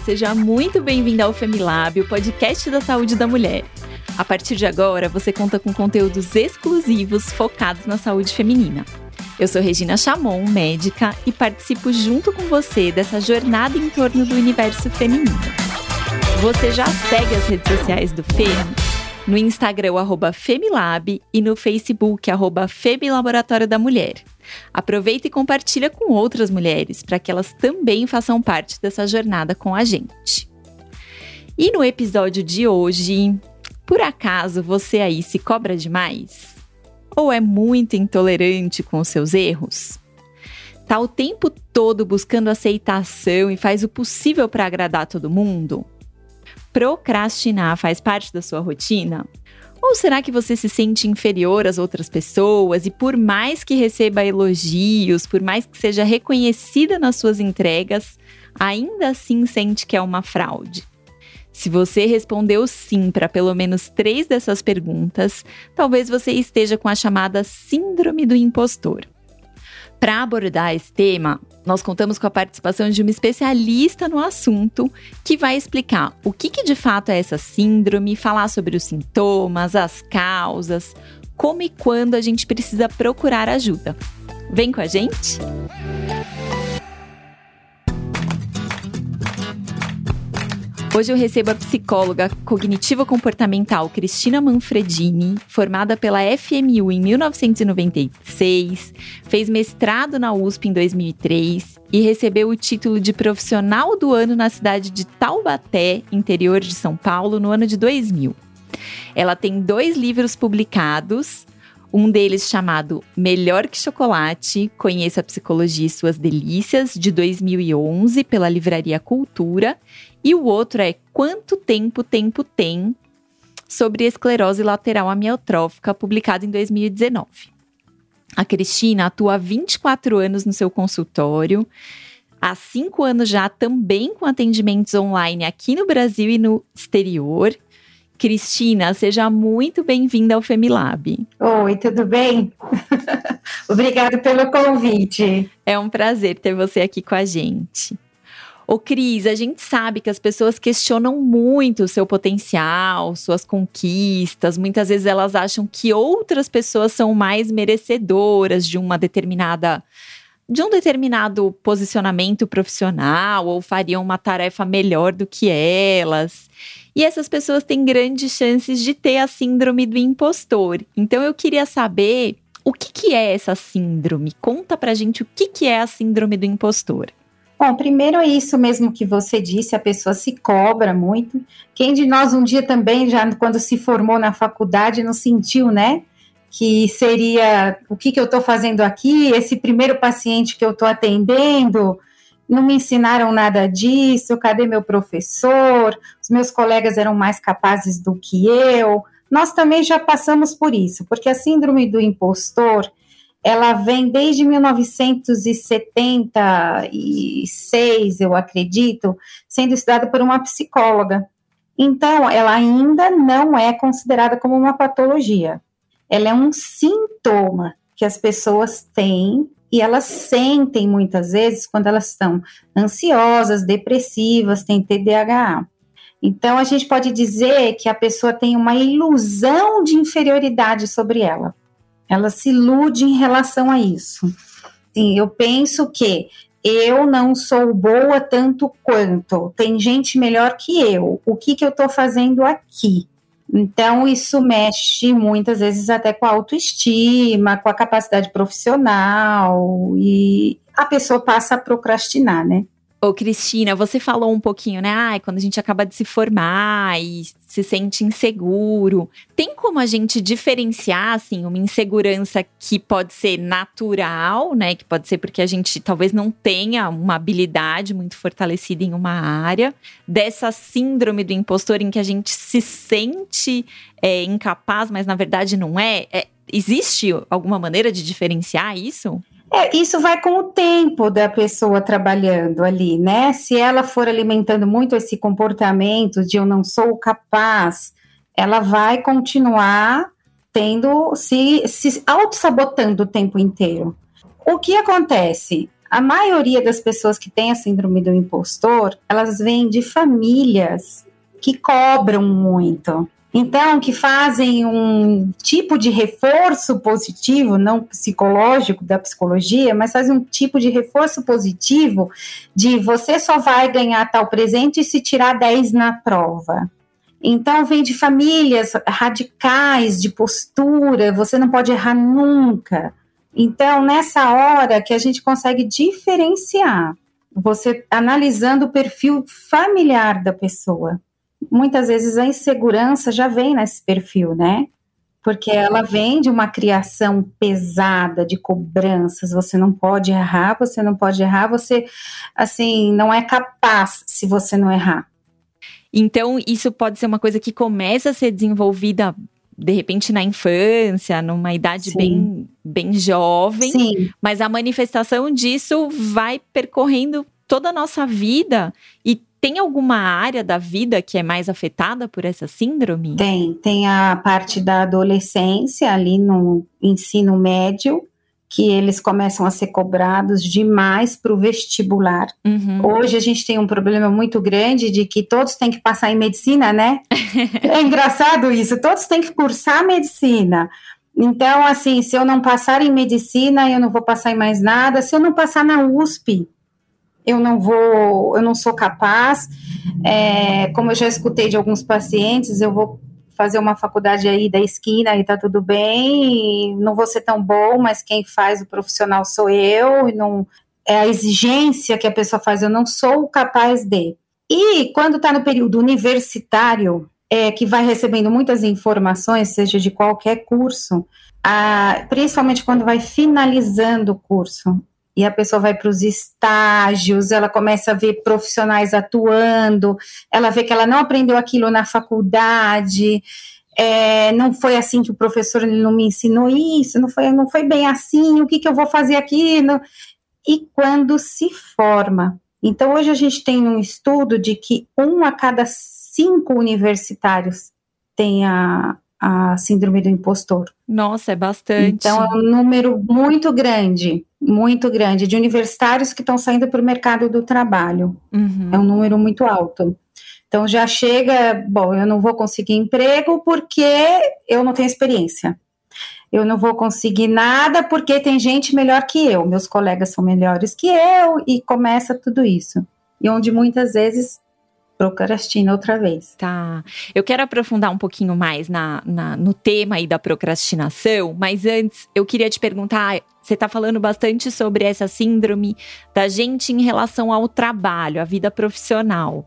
Seja muito bem-vinda ao Femilab, o podcast da saúde da mulher. A partir de agora, você conta com conteúdos exclusivos focados na saúde feminina. Eu sou Regina Chamon, médica, e participo junto com você dessa jornada em torno do universo feminino. Você já segue as redes sociais do FEM? No Instagram, arroba Femilab e no Facebook, arroba Femilaboratório da Mulher. Aproveita e compartilha com outras mulheres para que elas também façam parte dessa jornada com a gente. E no episódio de hoje, por acaso você aí se cobra demais? Ou é muito intolerante com os seus erros? Tá o tempo todo buscando aceitação e faz o possível para agradar todo mundo? Procrastinar faz parte da sua rotina? Ou será que você se sente inferior às outras pessoas e, por mais que receba elogios, por mais que seja reconhecida nas suas entregas, ainda assim sente que é uma fraude? Se você respondeu sim para pelo menos três dessas perguntas, talvez você esteja com a chamada Síndrome do Impostor. Para abordar esse tema, nós contamos com a participação de uma especialista no assunto que vai explicar o que, que de fato é essa síndrome, falar sobre os sintomas, as causas, como e quando a gente precisa procurar ajuda. Vem com a gente? Hoje eu recebo a psicóloga cognitivo-comportamental Cristina Manfredini, formada pela FMU em 1996, fez mestrado na USP em 2003 e recebeu o título de profissional do ano na cidade de Taubaté, interior de São Paulo, no ano de 2000. Ela tem dois livros publicados, um deles chamado Melhor que Chocolate, Conheça a Psicologia e Suas Delícias, de 2011, pela Livraria Cultura, e o outro é Quanto Tempo Tempo Tem, sobre esclerose lateral amiotrófica, publicado em 2019. A Cristina atua há 24 anos no seu consultório, há cinco anos já também com atendimentos online aqui no Brasil e no exterior. Cristina, seja muito bem-vinda ao Femilab. Oi, tudo bem? Obrigada pelo convite. É um prazer ter você aqui com a gente. Ô, Cris, a gente sabe que as pessoas questionam muito o seu potencial, suas conquistas. Muitas vezes elas acham que outras pessoas são mais merecedoras de uma determinada de um determinado posicionamento profissional ou fariam uma tarefa melhor do que elas. E essas pessoas têm grandes chances de ter a síndrome do impostor. Então eu queria saber o que, que é essa síndrome. Conta pra gente o que, que é a síndrome do impostor. Bom, primeiro é isso mesmo que você disse, a pessoa se cobra muito. Quem de nós um dia também, já quando se formou na faculdade, não sentiu, né? Que seria o que, que eu estou fazendo aqui, esse primeiro paciente que eu estou atendendo, não me ensinaram nada disso, cadê meu professor? Os meus colegas eram mais capazes do que eu. Nós também já passamos por isso, porque a síndrome do impostor ela vem desde 1976, eu acredito, sendo estudada por uma psicóloga. Então, ela ainda não é considerada como uma patologia. Ela é um sintoma que as pessoas têm e elas sentem muitas vezes quando elas estão ansiosas, depressivas, têm TDAH. Então, a gente pode dizer que a pessoa tem uma ilusão de inferioridade sobre ela. Ela se ilude em relação a isso. Sim, eu penso que eu não sou boa tanto quanto, tem gente melhor que eu. O que, que eu estou fazendo aqui? Então, isso mexe muitas vezes até com a autoestima, com a capacidade profissional, e a pessoa passa a procrastinar, né? Ô, Cristina, você falou um pouquinho, né? Ai, quando a gente acaba de se formar e se sente inseguro. Tem como a gente diferenciar, assim, uma insegurança que pode ser natural, né? Que pode ser porque a gente talvez não tenha uma habilidade muito fortalecida em uma área, dessa síndrome do impostor em que a gente se sente é, incapaz, mas na verdade não é? é existe alguma maneira de diferenciar isso? É, isso vai com o tempo da pessoa trabalhando ali, né? Se ela for alimentando muito esse comportamento de eu não sou capaz, ela vai continuar tendo, se, se auto-sabotando o tempo inteiro. O que acontece? A maioria das pessoas que têm a síndrome do impostor, elas vêm de famílias que cobram muito. Então, que fazem um tipo de reforço positivo, não psicológico da psicologia, mas fazem um tipo de reforço positivo de você só vai ganhar tal presente se tirar 10 na prova. Então, vem de famílias radicais, de postura, você não pode errar nunca. Então, nessa hora que a gente consegue diferenciar, você analisando o perfil familiar da pessoa muitas vezes a insegurança já vem nesse perfil, né? Porque ela vem de uma criação pesada de cobranças, você não pode errar, você não pode errar, você assim, não é capaz se você não errar. Então, isso pode ser uma coisa que começa a ser desenvolvida de repente na infância, numa idade bem, bem jovem, Sim. mas a manifestação disso vai percorrendo toda a nossa vida e tem alguma área da vida que é mais afetada por essa síndrome? Tem, tem a parte da adolescência ali no ensino médio, que eles começam a ser cobrados demais para o vestibular. Uhum. Hoje a gente tem um problema muito grande de que todos têm que passar em medicina, né? é engraçado isso, todos têm que cursar medicina. Então, assim, se eu não passar em medicina, eu não vou passar em mais nada. Se eu não passar na USP, eu não vou, eu não sou capaz. É, como eu já escutei de alguns pacientes, eu vou fazer uma faculdade aí da esquina e tá tudo bem, não vou ser tão bom, mas quem faz o profissional sou eu, e não é a exigência que a pessoa faz, eu não sou capaz de. E quando está no período universitário, é, que vai recebendo muitas informações, seja de qualquer curso, a, principalmente quando vai finalizando o curso, e a pessoa vai para os estágios, ela começa a ver profissionais atuando, ela vê que ela não aprendeu aquilo na faculdade, é, não foi assim que o professor ele não me ensinou isso, não foi, não foi bem assim, o que, que eu vou fazer aqui? Não, e quando se forma. Então, hoje a gente tem um estudo de que um a cada cinco universitários tem a, a síndrome do impostor. Nossa, é bastante. Então, é um número muito grande, muito grande, de universitários que estão saindo para o mercado do trabalho. Uhum. É um número muito alto. Então, já chega, bom, eu não vou conseguir emprego porque eu não tenho experiência. Eu não vou conseguir nada porque tem gente melhor que eu, meus colegas são melhores que eu, e começa tudo isso. E onde muitas vezes procrastina outra vez. Tá. Eu quero aprofundar um pouquinho mais na, na, no tema aí da procrastinação, mas antes eu queria te perguntar. Você está falando bastante sobre essa síndrome da gente em relação ao trabalho, a vida profissional.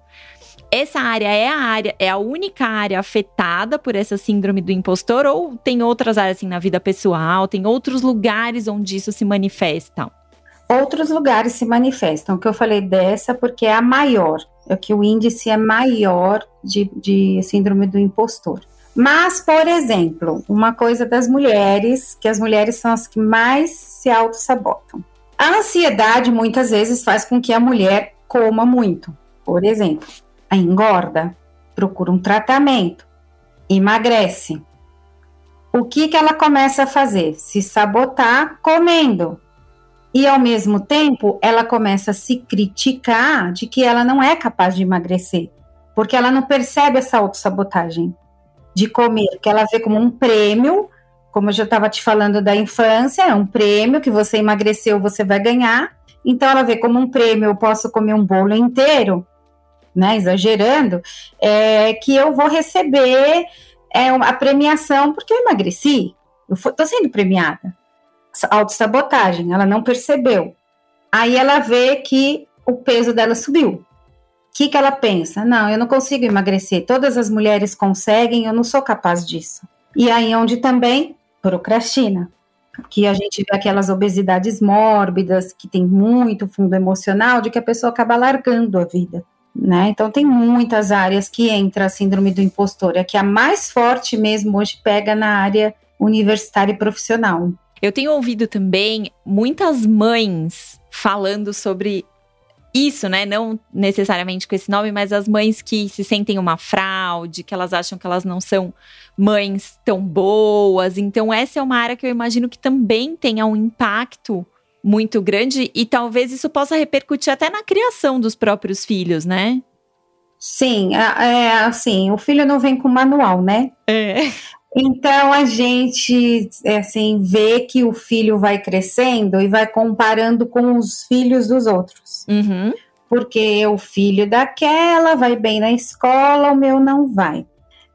Essa área é a área, é a única área afetada por essa síndrome do impostor, ou tem outras áreas assim na vida pessoal, tem outros lugares onde isso se manifesta? Outros lugares se manifestam. O que eu falei dessa porque é a maior, é que o índice é maior de, de síndrome do impostor. Mas, por exemplo, uma coisa das mulheres, que as mulheres são as que mais se auto-sabotam. A ansiedade muitas vezes faz com que a mulher coma muito. Por exemplo, a engorda, procura um tratamento, emagrece. O que, que ela começa a fazer? Se sabotar comendo. E ao mesmo tempo, ela começa a se criticar de que ela não é capaz de emagrecer, porque ela não percebe essa autossabotagem de comer, que ela vê como um prêmio, como eu já estava te falando da infância, é um prêmio que você emagreceu, você vai ganhar. Então ela vê como um prêmio, eu posso comer um bolo inteiro, né, exagerando, é, que eu vou receber é, a premiação porque eu emagreci, eu estou sendo premiada autossabotagem, ela não percebeu. Aí ela vê que o peso dela subiu. O que, que ela pensa? Não, eu não consigo emagrecer. Todas as mulheres conseguem, eu não sou capaz disso. E aí onde também procrastina. Que a gente vê aquelas obesidades mórbidas, que tem muito fundo emocional, de que a pessoa acaba largando a vida. Né? Então tem muitas áreas que entra a síndrome do impostor, é que a mais forte mesmo hoje pega na área universitária e profissional. Eu tenho ouvido também muitas mães falando sobre isso, né? Não necessariamente com esse nome, mas as mães que se sentem uma fraude, que elas acham que elas não são mães tão boas. Então, essa é uma área que eu imagino que também tenha um impacto muito grande e talvez isso possa repercutir até na criação dos próprios filhos, né? Sim, é assim, o filho não vem com manual, né? É. Então a gente assim vê que o filho vai crescendo e vai comparando com os filhos dos outros. Uhum. Porque o filho daquela vai bem na escola, o meu não vai.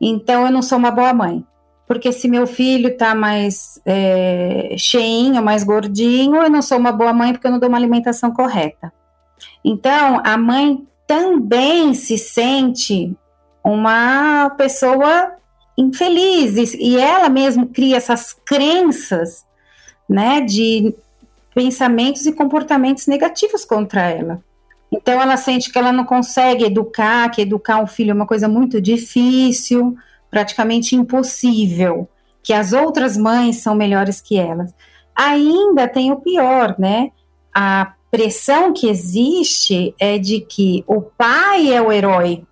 Então eu não sou uma boa mãe. Porque se meu filho tá mais é, cheinho, mais gordinho, eu não sou uma boa mãe porque eu não dou uma alimentação correta. Então a mãe também se sente uma pessoa infeliz e ela mesmo cria essas crenças, né, de pensamentos e comportamentos negativos contra ela. Então ela sente que ela não consegue educar, que educar um filho é uma coisa muito difícil, praticamente impossível, que as outras mães são melhores que elas. Ainda tem o pior, né? A pressão que existe é de que o pai é o herói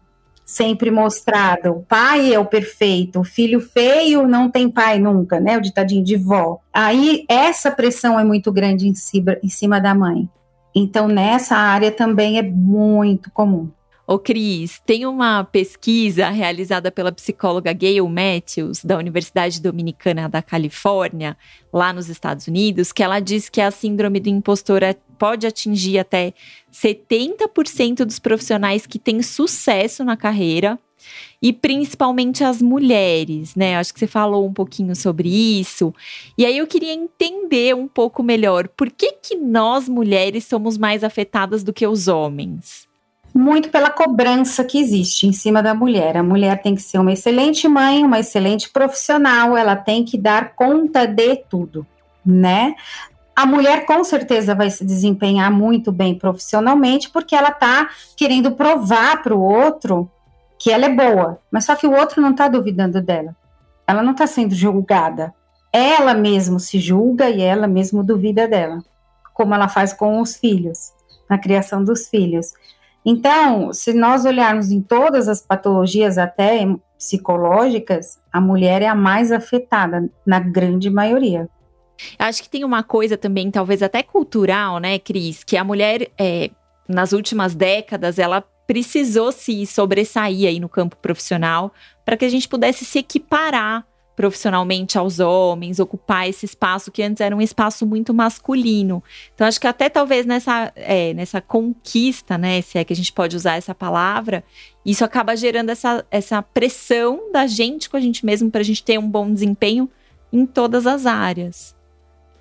sempre mostrado. O pai é o perfeito, o filho feio não tem pai nunca, né? O ditadinho de vó. Aí essa pressão é muito grande em cima, em cima da mãe. Então nessa área também é muito comum. Ô Cris, tem uma pesquisa realizada pela psicóloga Gail Matthews, da Universidade Dominicana da Califórnia, lá nos Estados Unidos, que ela diz que a síndrome do impostor é, pode atingir até 70% dos profissionais que têm sucesso na carreira e principalmente as mulheres, né? Acho que você falou um pouquinho sobre isso. E aí eu queria entender um pouco melhor por que que nós mulheres somos mais afetadas do que os homens muito pela cobrança que existe em cima da mulher. A mulher tem que ser uma excelente mãe, uma excelente profissional, ela tem que dar conta de tudo, né? A mulher com certeza vai se desempenhar muito bem profissionalmente porque ela tá querendo provar para o outro que ela é boa, mas só que o outro não está duvidando dela. Ela não está sendo julgada. Ela mesmo se julga e ela mesmo duvida dela, como ela faz com os filhos, na criação dos filhos. Então, se nós olharmos em todas as patologias, até psicológicas, a mulher é a mais afetada, na grande maioria. Acho que tem uma coisa também, talvez até cultural, né, Cris? Que a mulher, é, nas últimas décadas, ela precisou se sobressair aí no campo profissional para que a gente pudesse se equiparar profissionalmente aos homens, ocupar esse espaço que antes era um espaço muito masculino. Então, acho que até talvez nessa, é, nessa conquista, né, se é que a gente pode usar essa palavra, isso acaba gerando essa, essa pressão da gente com a gente mesmo para a gente ter um bom desempenho em todas as áreas.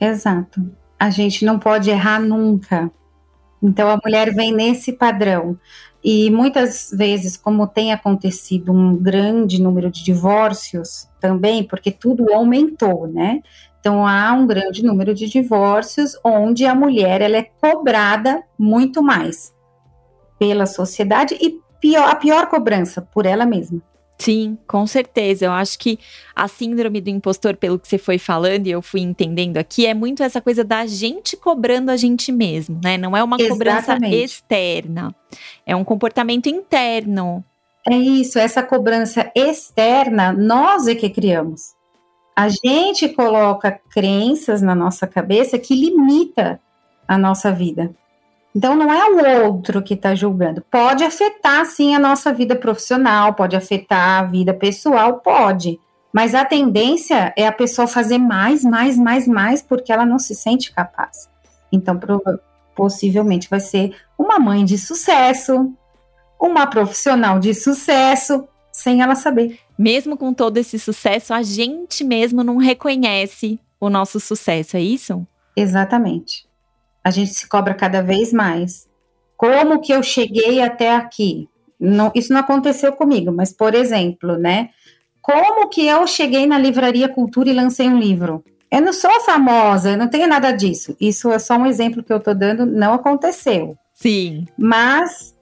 Exato. A gente não pode errar nunca. Então, a mulher vem nesse padrão. E muitas vezes, como tem acontecido um grande número de divórcios também, porque tudo aumentou, né? Então há um grande número de divórcios onde a mulher ela é cobrada muito mais pela sociedade e pior, a pior cobrança por ela mesma. Sim, com certeza. Eu acho que a síndrome do impostor, pelo que você foi falando e eu fui entendendo aqui, é muito essa coisa da gente cobrando a gente mesmo, né? Não é uma Exatamente. cobrança externa, é um comportamento interno. É isso, essa cobrança externa, nós é que criamos. A gente coloca crenças na nossa cabeça que limita a nossa vida. Então não é o outro que está julgando. Pode afetar sim a nossa vida profissional, pode afetar a vida pessoal, pode. Mas a tendência é a pessoa fazer mais, mais, mais, mais, porque ela não se sente capaz. Então, possivelmente vai ser uma mãe de sucesso, uma profissional de sucesso, sem ela saber. Mesmo com todo esse sucesso, a gente mesmo não reconhece o nosso sucesso, é isso? Exatamente a gente se cobra cada vez mais. Como que eu cheguei até aqui? Não, isso não aconteceu comigo, mas, por exemplo, né? Como que eu cheguei na Livraria Cultura e lancei um livro? Eu não sou famosa, eu não tenho nada disso. Isso é só um exemplo que eu estou dando, não aconteceu. Sim. Mas,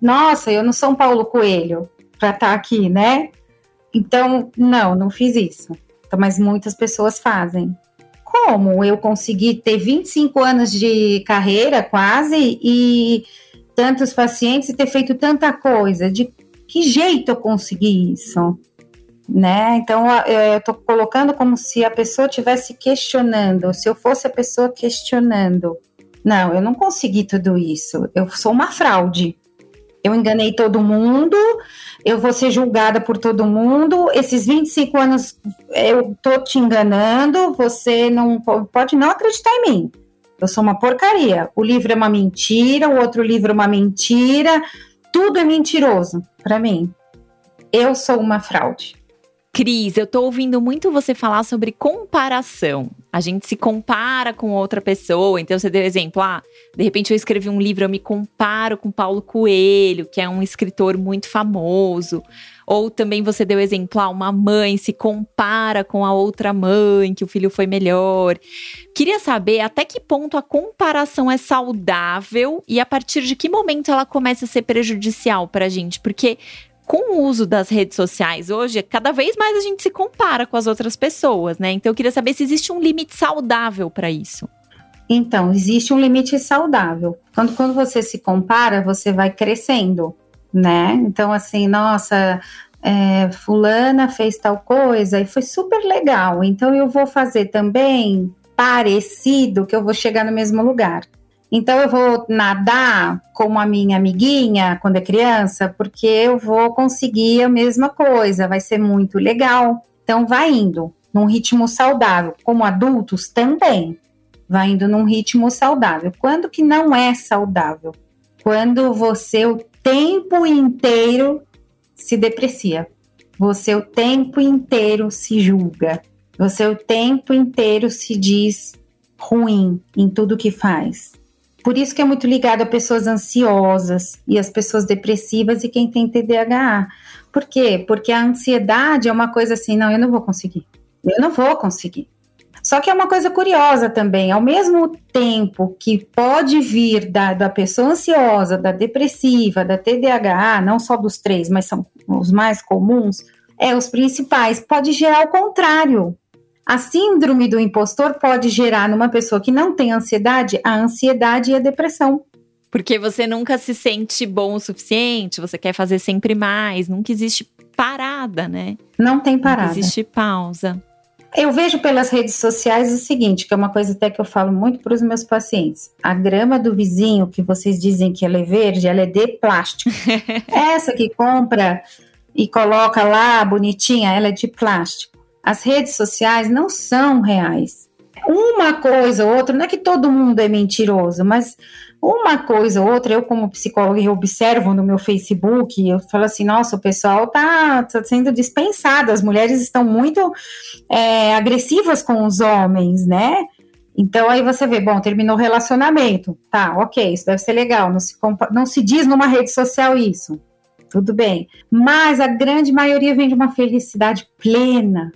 nossa, eu não sou um Paulo Coelho para estar tá aqui, né? Então, não, não fiz isso. Então, mas muitas pessoas fazem como eu consegui ter 25 anos de carreira quase e tantos pacientes e ter feito tanta coisa? De que jeito eu consegui isso? né? Então eu estou colocando como se a pessoa estivesse questionando, se eu fosse a pessoa questionando. Não, eu não consegui tudo isso. Eu sou uma fraude. Eu enganei todo mundo, eu vou ser julgada por todo mundo. Esses 25 anos eu tô te enganando, você não pode não acreditar em mim. Eu sou uma porcaria. O livro é uma mentira, o outro livro é uma mentira, tudo é mentiroso para mim. Eu sou uma fraude. Cris, eu tô ouvindo muito você falar sobre comparação. A gente se compara com outra pessoa. Então, você deu exemplo, ah, de repente eu escrevi um livro, eu me comparo com Paulo Coelho, que é um escritor muito famoso. Ou também você deu exemplo, ah, uma mãe se compara com a outra mãe, que o filho foi melhor. Queria saber até que ponto a comparação é saudável e a partir de que momento ela começa a ser prejudicial pra gente. Porque com o uso das redes sociais hoje, cada vez mais a gente se compara com as outras pessoas, né? Então eu queria saber se existe um limite saudável para isso. Então, existe um limite saudável. Quando, quando você se compara, você vai crescendo, né? Então, assim, nossa, é, fulana fez tal coisa e foi super legal. Então, eu vou fazer também parecido que eu vou chegar no mesmo lugar. Então eu vou nadar como a minha amiguinha quando é criança, porque eu vou conseguir a mesma coisa, vai ser muito legal. Então vai indo num ritmo saudável, como adultos também. Vai indo num ritmo saudável. Quando que não é saudável? Quando você o tempo inteiro se deprecia. Você o tempo inteiro se julga. Você o tempo inteiro se diz ruim em tudo que faz. Por isso que é muito ligado a pessoas ansiosas e as pessoas depressivas e quem tem TDAH. Por quê? Porque a ansiedade é uma coisa assim, não, eu não vou conseguir. Eu não vou conseguir. Só que é uma coisa curiosa também, ao mesmo tempo que pode vir da, da pessoa ansiosa, da depressiva, da TDAH, não só dos três, mas são os mais comuns, é os principais, pode gerar o contrário. A síndrome do impostor pode gerar numa pessoa que não tem ansiedade a ansiedade e a depressão. Porque você nunca se sente bom o suficiente, você quer fazer sempre mais, nunca existe parada, né? Não tem parada. Não existe pausa. Eu vejo pelas redes sociais o seguinte, que é uma coisa até que eu falo muito para os meus pacientes. A grama do vizinho, que vocês dizem que ela é verde, ela é de plástico. Essa que compra e coloca lá bonitinha, ela é de plástico as redes sociais não são reais. Uma coisa ou outra, não é que todo mundo é mentiroso, mas uma coisa ou outra, eu como psicóloga eu observo no meu Facebook, eu falo assim, nossa, o pessoal tá, tá sendo dispensado, as mulheres estão muito é, agressivas com os homens, né? Então aí você vê, bom, terminou o relacionamento, tá, ok, isso deve ser legal, não se, não se diz numa rede social isso, tudo bem, mas a grande maioria vem de uma felicidade plena,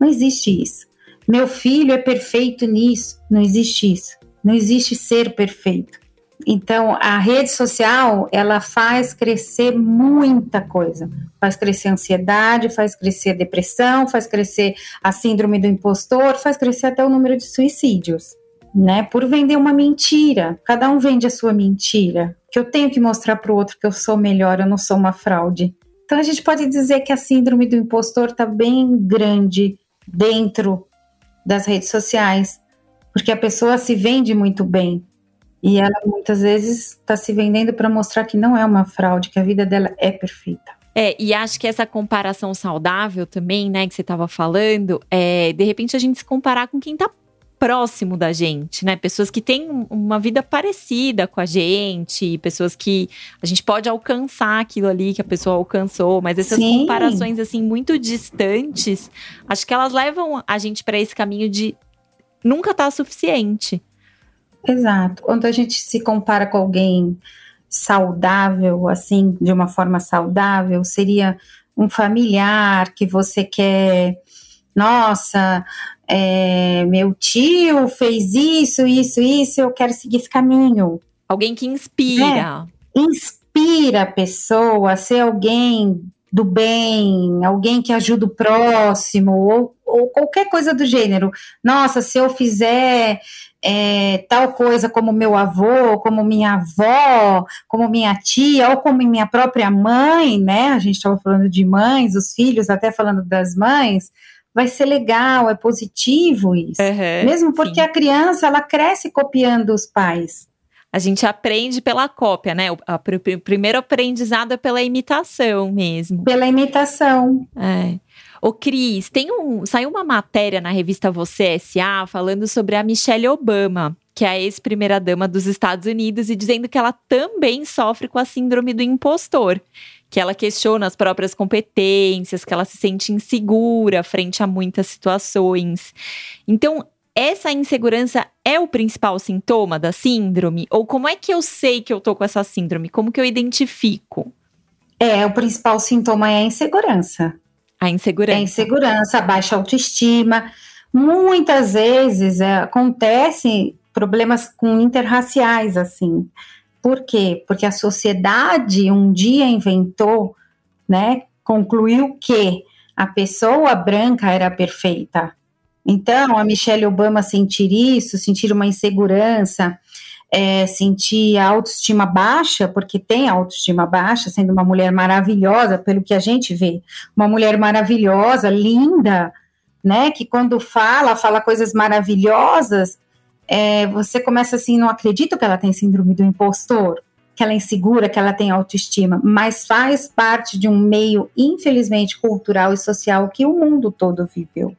não existe isso. Meu filho é perfeito nisso. Não existe isso. Não existe ser perfeito. Então, a rede social, ela faz crescer muita coisa. Faz crescer a ansiedade, faz crescer a depressão, faz crescer a síndrome do impostor, faz crescer até o número de suicídios, né? Por vender uma mentira. Cada um vende a sua mentira. Que eu tenho que mostrar para o outro que eu sou melhor, eu não sou uma fraude. Então, a gente pode dizer que a síndrome do impostor está bem grande dentro das redes sociais, porque a pessoa se vende muito bem e ela muitas vezes está se vendendo para mostrar que não é uma fraude, que a vida dela é perfeita. É, e acho que essa comparação saudável também, né, que você estava falando, é de repente a gente se comparar com quem está próximo da gente, né? Pessoas que têm uma vida parecida com a gente, pessoas que a gente pode alcançar aquilo ali que a pessoa alcançou, mas essas Sim. comparações assim muito distantes, acho que elas levam a gente para esse caminho de nunca tá suficiente. Exato. Quando a gente se compara com alguém saudável, assim, de uma forma saudável, seria um familiar que você quer nossa, é, meu tio fez isso, isso, isso, eu quero seguir esse caminho. Alguém que inspira. É, inspira a pessoa a ser alguém do bem, alguém que ajuda o próximo, ou, ou qualquer coisa do gênero. Nossa, se eu fizer é, tal coisa como meu avô, como minha avó, como minha tia, ou como minha própria mãe, né? A gente estava falando de mães, os filhos, até falando das mães, vai ser legal, é positivo isso. Uhum, Mesmo porque sim. a criança, ela cresce copiando os pais. A gente aprende pela cópia, né? O, a, o primeiro aprendizado é pela imitação mesmo. Pela imitação. É. Ô, Cris, tem um, saiu uma matéria na revista Você S.A. falando sobre a Michelle Obama, que é a ex-primeira-dama dos Estados Unidos, e dizendo que ela também sofre com a síndrome do impostor. Que ela questiona as próprias competências, que ela se sente insegura frente a muitas situações. Então, essa insegurança é o principal sintoma da síndrome? Ou como é que eu sei que eu tô com essa síndrome? Como que eu identifico? É, o principal sintoma é a insegurança. A insegurança. É a insegurança, a baixa autoestima. Muitas vezes é, acontecem problemas com interraciais, assim. Por quê? Porque a sociedade um dia inventou, né, concluiu que a pessoa branca era perfeita. Então, a Michelle Obama sentir isso, sentir uma insegurança, é, sentir a autoestima baixa, porque tem autoestima baixa, sendo uma mulher maravilhosa, pelo que a gente vê, uma mulher maravilhosa, linda, né, que quando fala, fala coisas maravilhosas, é, você começa assim, não acredito que ela tem síndrome do impostor, que ela é insegura, que ela tem autoestima, mas faz parte de um meio, infelizmente, cultural e social que o mundo todo viveu.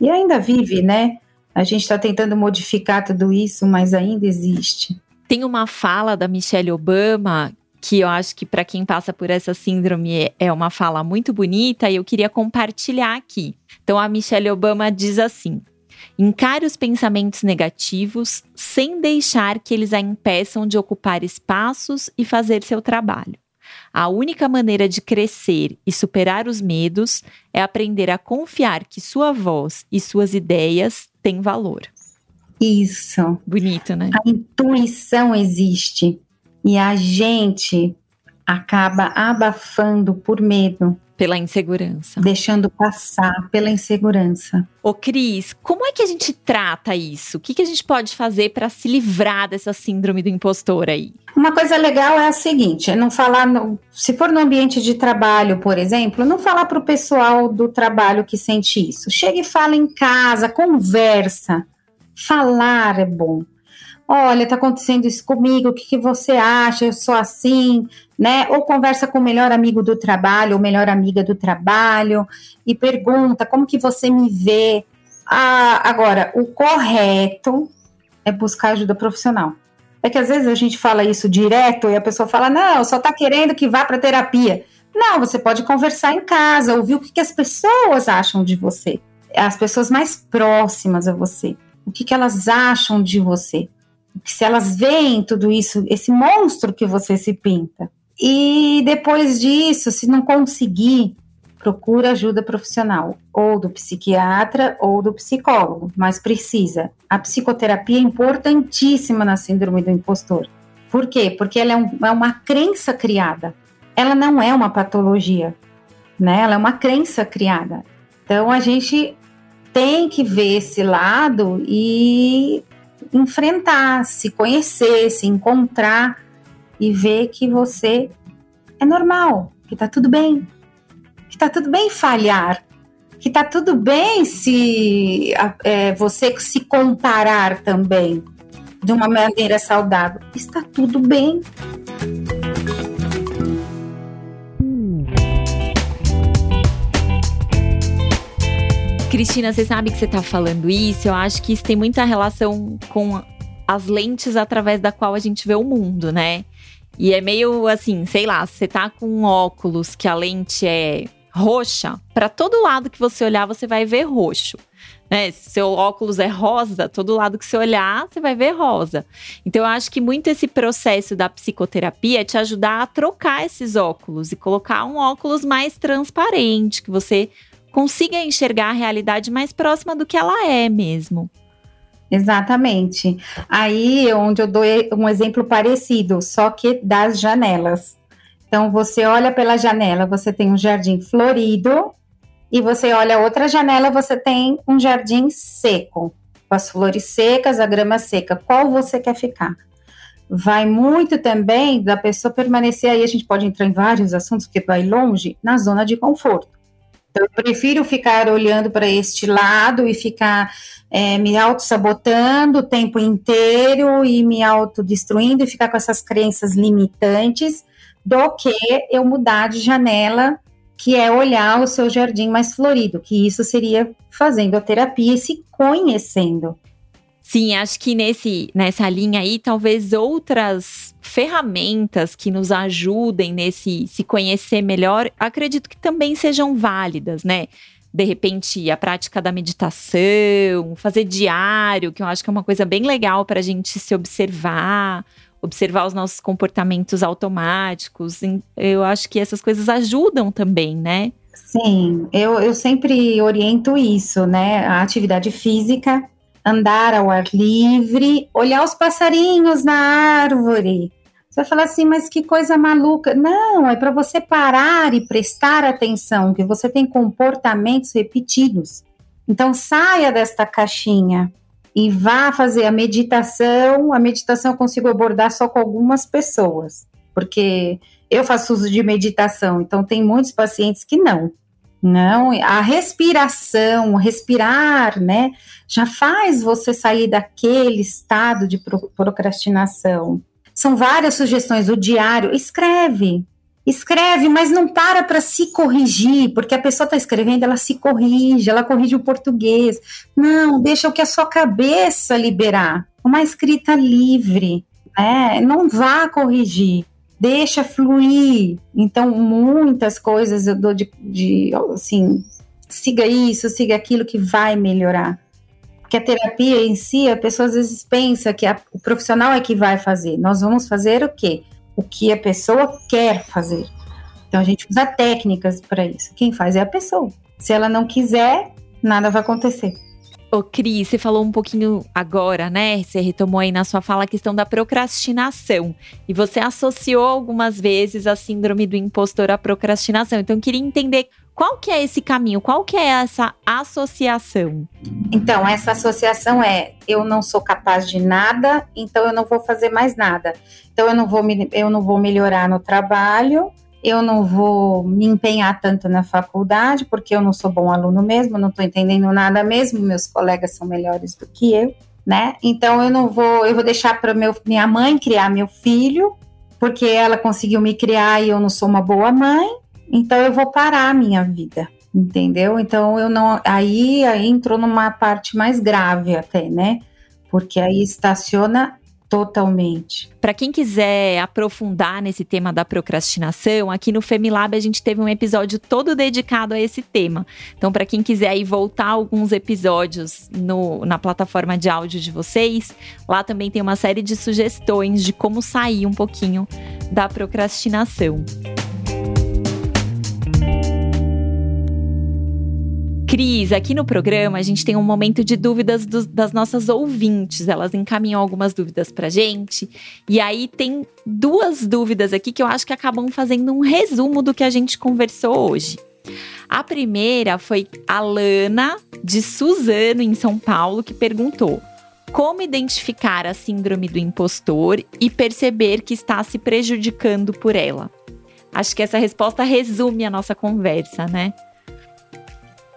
E ainda vive, né? A gente está tentando modificar tudo isso, mas ainda existe. Tem uma fala da Michelle Obama que eu acho que para quem passa por essa síndrome é uma fala muito bonita e eu queria compartilhar aqui. Então a Michelle Obama diz assim: Encare os pensamentos negativos sem deixar que eles a impeçam de ocupar espaços e fazer seu trabalho. A única maneira de crescer e superar os medos é aprender a confiar que sua voz e suas ideias têm valor. Isso. Bonito, né? A intuição existe e a gente acaba abafando por medo. Pela insegurança. Deixando passar pela insegurança. Ô, Cris, como é que a gente trata isso? O que, que a gente pode fazer para se livrar dessa síndrome do impostor aí? Uma coisa legal é a seguinte: é não falar, no, se for no ambiente de trabalho, por exemplo, não falar para o pessoal do trabalho que sente isso. Chega e fala em casa, conversa. Falar é bom olha, está acontecendo isso comigo, o que, que, você acha? Eu sou assim, né? Ou conversa com o melhor amigo do trabalho, ou melhor amiga do trabalho, e pergunta como que você me vê. Ah, agora, o correto é buscar ajuda profissional. É que às vezes a gente fala isso direto e a pessoa fala, não, só está querendo que vá para terapia. Não, você pode conversar em casa, ouvir o que, que as pessoas acham de você. As pessoas mais próximas a você. O que, que elas acham de você se elas veem tudo isso, esse monstro que você se pinta. E depois disso, se não conseguir, procura ajuda profissional, ou do psiquiatra ou do psicólogo, mas precisa. A psicoterapia é importantíssima na síndrome do impostor. Por quê? Porque ela é, um, é uma crença criada. Ela não é uma patologia, né? Ela é uma crença criada. Então a gente tem que ver esse lado e enfrentar, se conhecer, se encontrar e ver que você é normal, que tá tudo bem, que tá tudo bem falhar, que tá tudo bem se é, você se comparar também de uma maneira saudável. Está tudo bem. Cristina, você sabe que você está falando isso. Eu acho que isso tem muita relação com as lentes através da qual a gente vê o mundo, né? E é meio assim, sei lá, você tá com um óculos que a lente é roxa, para todo lado que você olhar, você vai ver roxo. Né? Se seu óculos é rosa, todo lado que você olhar, você vai ver rosa. Então, eu acho que muito esse processo da psicoterapia é te ajudar a trocar esses óculos e colocar um óculos mais transparente, que você consiga enxergar a realidade mais próxima do que ela é mesmo. Exatamente. Aí onde eu dou um exemplo parecido, só que das janelas. Então você olha pela janela, você tem um jardim florido, e você olha outra janela, você tem um jardim seco, com as flores secas, a grama seca. Qual você quer ficar? Vai muito também da pessoa permanecer aí, a gente pode entrar em vários assuntos, porque vai longe, na zona de conforto. Então, eu prefiro ficar olhando para este lado e ficar é, me auto-sabotando o tempo inteiro e me autodestruindo e ficar com essas crenças limitantes do que eu mudar de janela, que é olhar o seu jardim mais florido, que isso seria fazendo a terapia e se conhecendo. Sim, acho que nesse, nessa linha aí, talvez outras ferramentas que nos ajudem nesse se conhecer melhor, acredito que também sejam válidas, né? De repente, a prática da meditação, fazer diário, que eu acho que é uma coisa bem legal para a gente se observar, observar os nossos comportamentos automáticos. Eu acho que essas coisas ajudam também, né? Sim, eu, eu sempre oriento isso, né? A atividade física andar ao ar livre, olhar os passarinhos na árvore. Você vai falar assim, mas que coisa maluca. Não, é para você parar e prestar atenção, que você tem comportamentos repetidos. Então saia desta caixinha e vá fazer a meditação. A meditação eu consigo abordar só com algumas pessoas, porque eu faço uso de meditação, então tem muitos pacientes que não. Não, a respiração, respirar, né, já faz você sair daquele estado de procrastinação. São várias sugestões. O diário, escreve, escreve, mas não para para se corrigir, porque a pessoa está escrevendo, ela se corrige, ela corrige o português. Não, deixa o que a sua cabeça liberar. Uma escrita livre, né? Não vá corrigir deixa fluir. Então, muitas coisas eu dou de, de assim, siga isso, siga aquilo que vai melhorar. Porque a terapia em si, a pessoa às vezes pensa que a, o profissional é que vai fazer. Nós vamos fazer o quê? O que a pessoa quer fazer. Então a gente usa técnicas para isso. Quem faz é a pessoa. Se ela não quiser, nada vai acontecer. Ô, Cris, você falou um pouquinho agora, né? Você retomou aí na sua fala a questão da procrastinação. E você associou algumas vezes a síndrome do impostor à procrastinação. Então, eu queria entender qual que é esse caminho, qual que é essa associação? Então, essa associação é eu não sou capaz de nada, então eu não vou fazer mais nada. Então eu não vou, eu não vou melhorar no trabalho, eu não vou me empenhar tanto na faculdade, porque eu não sou bom aluno mesmo, não estou entendendo nada mesmo, meus colegas são melhores do que eu, né? Então eu não vou, eu vou deixar para minha mãe criar meu filho, porque ela conseguiu me criar e eu não sou uma boa mãe, então eu vou parar a minha vida, entendeu? Então eu não, aí, aí entrou numa parte mais grave até, né? Porque aí estaciona Totalmente. Para quem quiser aprofundar nesse tema da procrastinação, aqui no Femilab a gente teve um episódio todo dedicado a esse tema. Então, para quem quiser aí voltar alguns episódios no, na plataforma de áudio de vocês, lá também tem uma série de sugestões de como sair um pouquinho da procrastinação. Cris, aqui no programa a gente tem um momento de dúvidas do, das nossas ouvintes. Elas encaminham algumas dúvidas pra gente. E aí tem duas dúvidas aqui que eu acho que acabam fazendo um resumo do que a gente conversou hoje. A primeira foi a Lana, de Suzano, em São Paulo, que perguntou: como identificar a síndrome do impostor e perceber que está se prejudicando por ela? Acho que essa resposta resume a nossa conversa, né?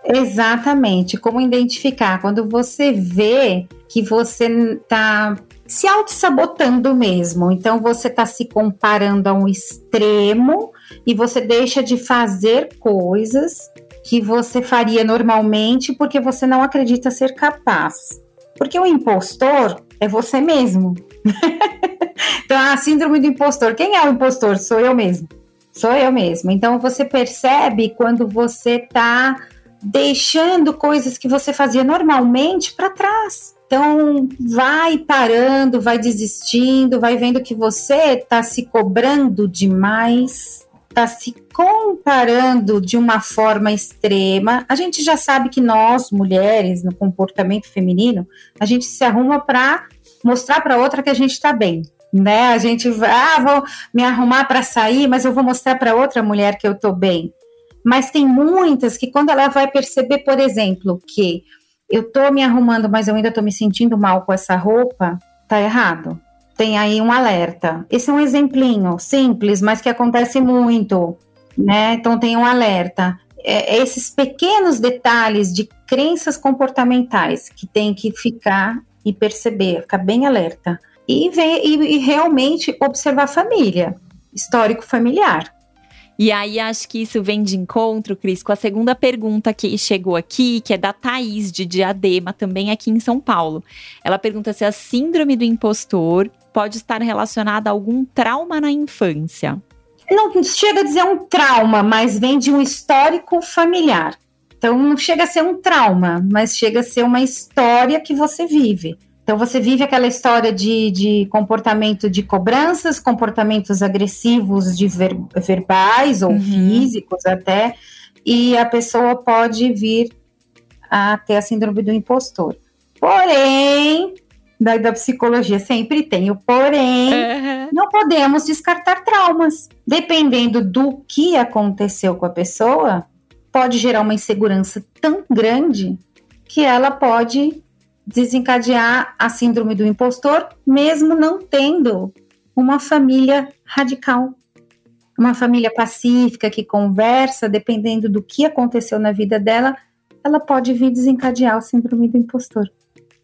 Exatamente. Como identificar? Quando você vê que você está se auto-sabotando mesmo. Então, você está se comparando a um extremo e você deixa de fazer coisas que você faria normalmente porque você não acredita ser capaz. Porque o impostor é você mesmo. então, a síndrome do impostor. Quem é o impostor? Sou eu mesmo. Sou eu mesmo. Então, você percebe quando você está deixando coisas que você fazia normalmente para trás. Então, vai parando, vai desistindo, vai vendo que você está se cobrando demais, está se comparando de uma forma extrema. A gente já sabe que nós, mulheres, no comportamento feminino, a gente se arruma para mostrar para outra que a gente está bem. né? A gente vai, ah, vou me arrumar para sair, mas eu vou mostrar para outra mulher que eu tô bem. Mas tem muitas que quando ela vai perceber, por exemplo, que eu tô me arrumando, mas eu ainda tô me sentindo mal com essa roupa, tá errado. Tem aí um alerta. Esse é um exemplinho simples, mas que acontece muito, né? Então tem um alerta. É, esses pequenos detalhes de crenças comportamentais que tem que ficar e perceber, ficar bem alerta e, ver, e, e realmente observar a família, histórico familiar. E aí acho que isso vem de encontro, Cris, com a segunda pergunta que chegou aqui, que é da Thaís de Diadema, também aqui em São Paulo. Ela pergunta se a síndrome do impostor pode estar relacionada a algum trauma na infância. Não chega a dizer um trauma, mas vem de um histórico familiar. Então não chega a ser um trauma, mas chega a ser uma história que você vive. Então, você vive aquela história de, de comportamento de cobranças, comportamentos agressivos de ver, verbais ou uhum. físicos até, e a pessoa pode vir a ter a síndrome do impostor. Porém, da, da psicologia sempre tem o porém, uhum. não podemos descartar traumas. Dependendo do que aconteceu com a pessoa, pode gerar uma insegurança tão grande que ela pode desencadear a síndrome do impostor, mesmo não tendo uma família radical. Uma família pacífica que conversa, dependendo do que aconteceu na vida dela, ela pode vir desencadear o síndrome do impostor.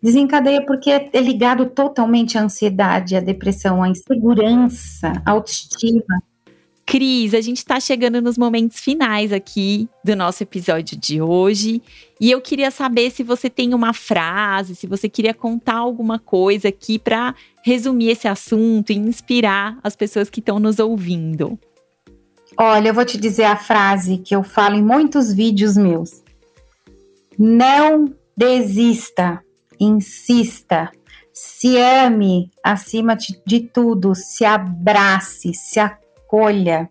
Desencadeia porque é ligado totalmente à ansiedade, à depressão, à insegurança, à autoestima. Cris, a gente está chegando nos momentos finais aqui do nosso episódio de hoje. E eu queria saber se você tem uma frase, se você queria contar alguma coisa aqui para resumir esse assunto e inspirar as pessoas que estão nos ouvindo. Olha, eu vou te dizer a frase que eu falo em muitos vídeos meus. Não desista, insista, se ame acima de tudo, se abrace, se acolhe escolha,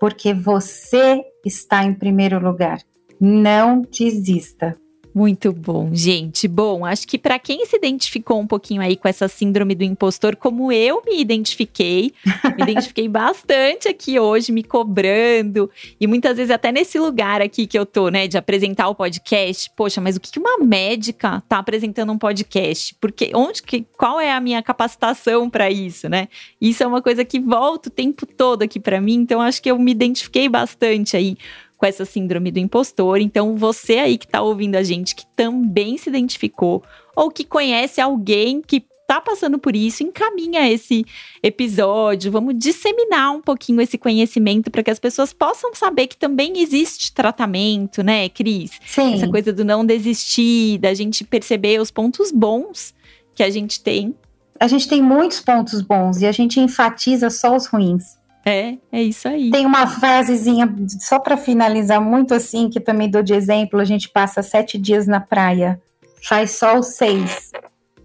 porque você está em primeiro lugar. Não desista. Muito bom, gente. Bom, acho que para quem se identificou um pouquinho aí com essa síndrome do impostor, como eu me identifiquei, me identifiquei bastante aqui hoje, me cobrando, e muitas vezes até nesse lugar aqui que eu tô, né, de apresentar o podcast. Poxa, mas o que uma médica tá apresentando um podcast? Porque onde que qual é a minha capacitação para isso, né? Isso é uma coisa que volta o tempo todo aqui para mim, então acho que eu me identifiquei bastante aí com essa síndrome do impostor. Então, você aí que está ouvindo a gente, que também se identificou, ou que conhece alguém que está passando por isso, encaminha esse episódio. Vamos disseminar um pouquinho esse conhecimento para que as pessoas possam saber que também existe tratamento, né, Cris? Sim. Essa coisa do não desistir, da gente perceber os pontos bons que a gente tem. A gente tem muitos pontos bons e a gente enfatiza só os ruins. É, é isso aí. Tem uma frasezinha, só para finalizar, muito assim, que também dou de exemplo: a gente passa sete dias na praia, faz sol seis.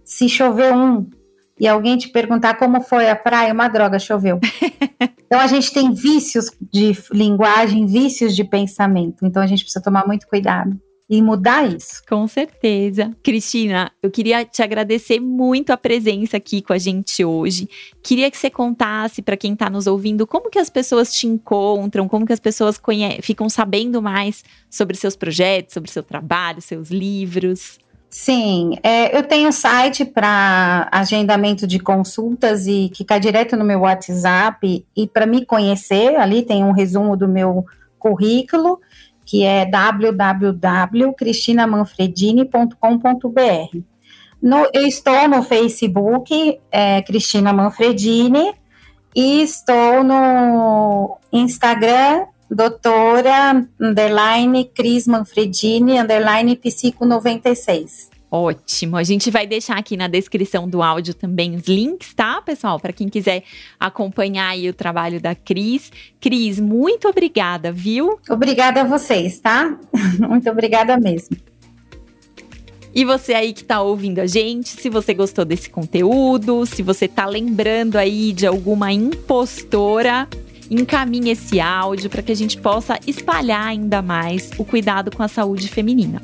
Se chover um e alguém te perguntar como foi a praia, uma droga, choveu. então a gente tem vícios de linguagem, vícios de pensamento. Então a gente precisa tomar muito cuidado e mudar isso. Com certeza. Cristina, eu queria te agradecer muito a presença aqui com a gente hoje. Queria que você contasse para quem está nos ouvindo como que as pessoas te encontram, como que as pessoas ficam sabendo mais sobre seus projetos, sobre seu trabalho, seus livros. Sim, é, eu tenho site para agendamento de consultas e que cai direto no meu WhatsApp e para me conhecer ali tem um resumo do meu currículo que é www.cristinamanfredini.com.br. No, eu estou no Facebook, é, Cristina Manfredini, e estou no Instagram, doutora, underline, Cris Manfredini, underline, psico96. Ótimo. A gente vai deixar aqui na descrição do áudio também os links, tá, pessoal? Para quem quiser acompanhar aí o trabalho da Cris. Cris, muito obrigada, viu? Obrigada a vocês, tá? muito obrigada mesmo. E você aí que está ouvindo a gente, se você gostou desse conteúdo, se você está lembrando aí de alguma impostora, encaminhe esse áudio para que a gente possa espalhar ainda mais o cuidado com a saúde feminina.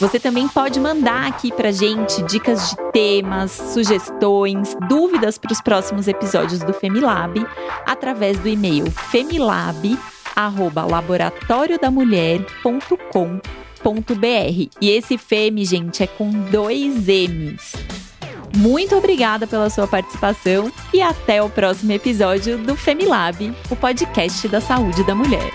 Você também pode mandar aqui pra gente dicas de temas, sugestões, dúvidas para os próximos episódios do Femilab através do e-mail femilab@laboratoriodamulher.com.br. E esse Femi, gente, é com dois M's. Muito obrigada pela sua participação e até o próximo episódio do Femilab, o podcast da saúde da mulher.